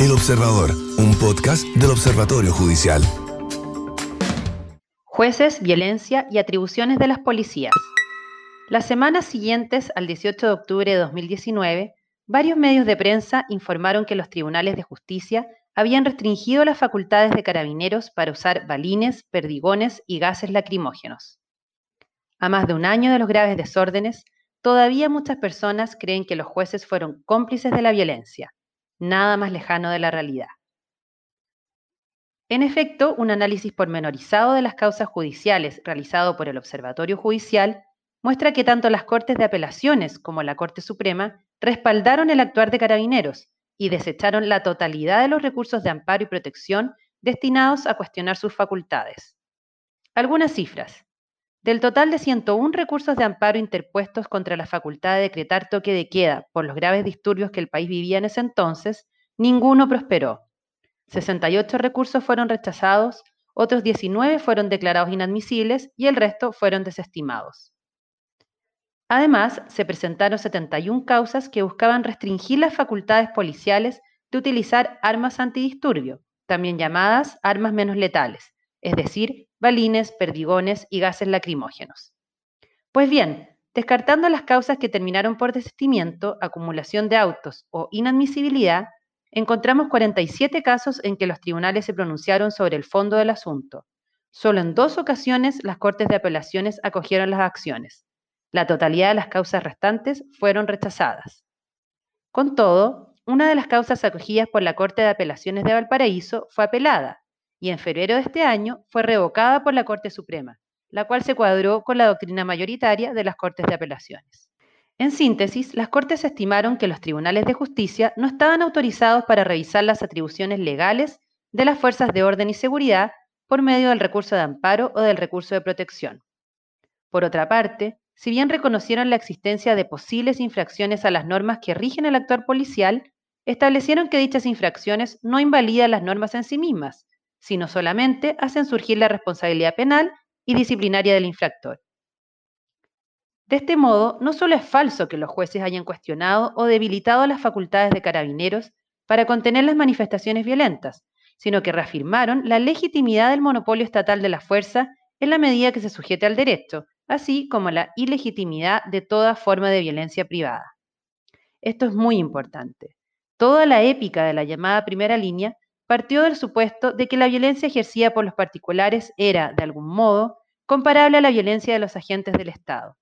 El Observador, un podcast del Observatorio Judicial. Jueces, violencia y atribuciones de las policías. Las semanas siguientes al 18 de octubre de 2019, varios medios de prensa informaron que los tribunales de justicia habían restringido las facultades de carabineros para usar balines, perdigones y gases lacrimógenos. A más de un año de los graves desórdenes, todavía muchas personas creen que los jueces fueron cómplices de la violencia, nada más lejano de la realidad. En efecto, un análisis pormenorizado de las causas judiciales realizado por el Observatorio Judicial muestra que tanto las Cortes de Apelaciones como la Corte Suprema respaldaron el actuar de carabineros y desecharon la totalidad de los recursos de amparo y protección destinados a cuestionar sus facultades. Algunas cifras. Del total de 101 recursos de amparo interpuestos contra la facultad de decretar toque de queda por los graves disturbios que el país vivía en ese entonces, ninguno prosperó. 68 recursos fueron rechazados, otros 19 fueron declarados inadmisibles y el resto fueron desestimados. Además, se presentaron 71 causas que buscaban restringir las facultades policiales de utilizar armas antidisturbio, también llamadas armas menos letales, es decir, balines, perdigones y gases lacrimógenos. Pues bien, descartando las causas que terminaron por desistimiento, acumulación de autos o inadmisibilidad, encontramos 47 casos en que los tribunales se pronunciaron sobre el fondo del asunto. Solo en dos ocasiones las Cortes de Apelaciones acogieron las acciones, la totalidad de las causas restantes fueron rechazadas. Con todo, una de las causas acogidas por la Corte de Apelaciones de Valparaíso fue apelada y en febrero de este año fue revocada por la Corte Suprema, la cual se cuadró con la doctrina mayoritaria de las Cortes de Apelaciones. En síntesis, las Cortes estimaron que los tribunales de justicia no estaban autorizados para revisar las atribuciones legales de las fuerzas de orden y seguridad por medio del recurso de amparo o del recurso de protección. Por otra parte, si bien reconocieron la existencia de posibles infracciones a las normas que rigen el actuar policial, establecieron que dichas infracciones no invalidan las normas en sí mismas, sino solamente hacen surgir la responsabilidad penal y disciplinaria del infractor. De este modo, no solo es falso que los jueces hayan cuestionado o debilitado las facultades de carabineros para contener las manifestaciones violentas, sino que reafirmaron la legitimidad del monopolio estatal de la fuerza en la medida que se sujete al derecho, así como la ilegitimidad de toda forma de violencia privada. Esto es muy importante. Toda la épica de la llamada primera línea partió del supuesto de que la violencia ejercida por los particulares era, de algún modo, comparable a la violencia de los agentes del Estado.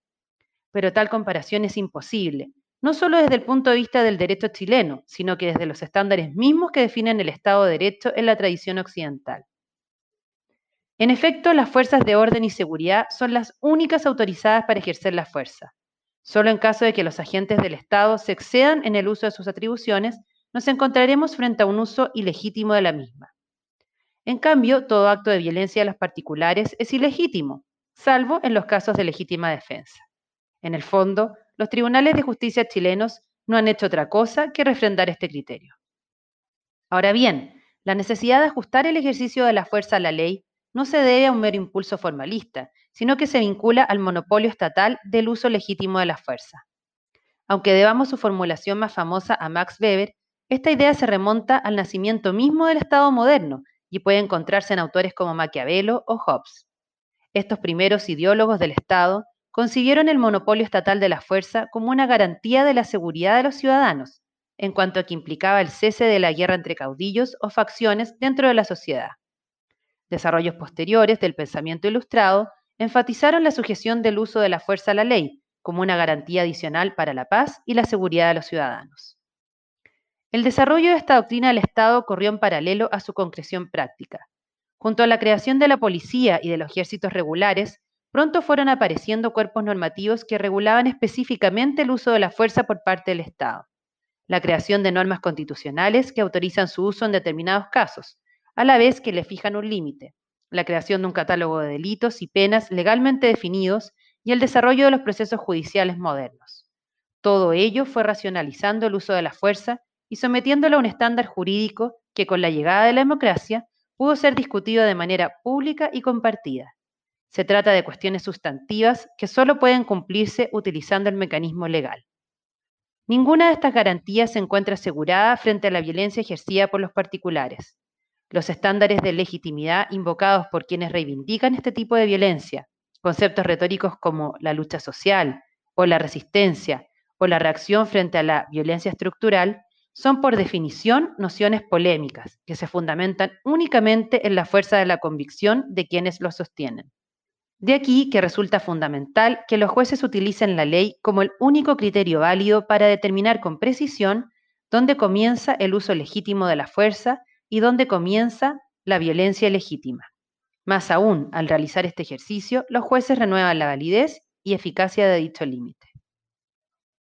Pero tal comparación es imposible, no solo desde el punto de vista del derecho chileno, sino que desde los estándares mismos que definen el Estado de Derecho en la tradición occidental. En efecto, las fuerzas de orden y seguridad son las únicas autorizadas para ejercer la fuerza. Solo en caso de que los agentes del Estado se excedan en el uso de sus atribuciones, nos encontraremos frente a un uso ilegítimo de la misma. En cambio, todo acto de violencia de los particulares es ilegítimo, salvo en los casos de legítima defensa. En el fondo, los tribunales de justicia chilenos no han hecho otra cosa que refrendar este criterio. Ahora bien, la necesidad de ajustar el ejercicio de la fuerza a la ley no se debe a un mero impulso formalista, sino que se vincula al monopolio estatal del uso legítimo de la fuerza. Aunque debamos su formulación más famosa a Max Weber, esta idea se remonta al nacimiento mismo del Estado moderno y puede encontrarse en autores como Maquiavelo o Hobbes. Estos primeros ideólogos del Estado concibieron el monopolio estatal de la fuerza como una garantía de la seguridad de los ciudadanos, en cuanto a que implicaba el cese de la guerra entre caudillos o facciones dentro de la sociedad. Desarrollos posteriores del pensamiento ilustrado enfatizaron la sujeción del uso de la fuerza a la ley como una garantía adicional para la paz y la seguridad de los ciudadanos. El desarrollo de esta doctrina del Estado corrió en paralelo a su concreción práctica. Junto a la creación de la policía y de los ejércitos regulares, pronto fueron apareciendo cuerpos normativos que regulaban específicamente el uso de la fuerza por parte del Estado. La creación de normas constitucionales que autorizan su uso en determinados casos, a la vez que le fijan un límite, la creación de un catálogo de delitos y penas legalmente definidos y el desarrollo de los procesos judiciales modernos. Todo ello fue racionalizando el uso de la fuerza y sometiéndolo a un estándar jurídico que con la llegada de la democracia pudo ser discutido de manera pública y compartida. Se trata de cuestiones sustantivas que solo pueden cumplirse utilizando el mecanismo legal. Ninguna de estas garantías se encuentra asegurada frente a la violencia ejercida por los particulares. Los estándares de legitimidad invocados por quienes reivindican este tipo de violencia, conceptos retóricos como la lucha social o la resistencia o la reacción frente a la violencia estructural, son por definición nociones polémicas que se fundamentan únicamente en la fuerza de la convicción de quienes los sostienen. De aquí que resulta fundamental que los jueces utilicen la ley como el único criterio válido para determinar con precisión dónde comienza el uso legítimo de la fuerza y dónde comienza la violencia legítima. Más aún, al realizar este ejercicio, los jueces renuevan la validez y eficacia de dicho límite.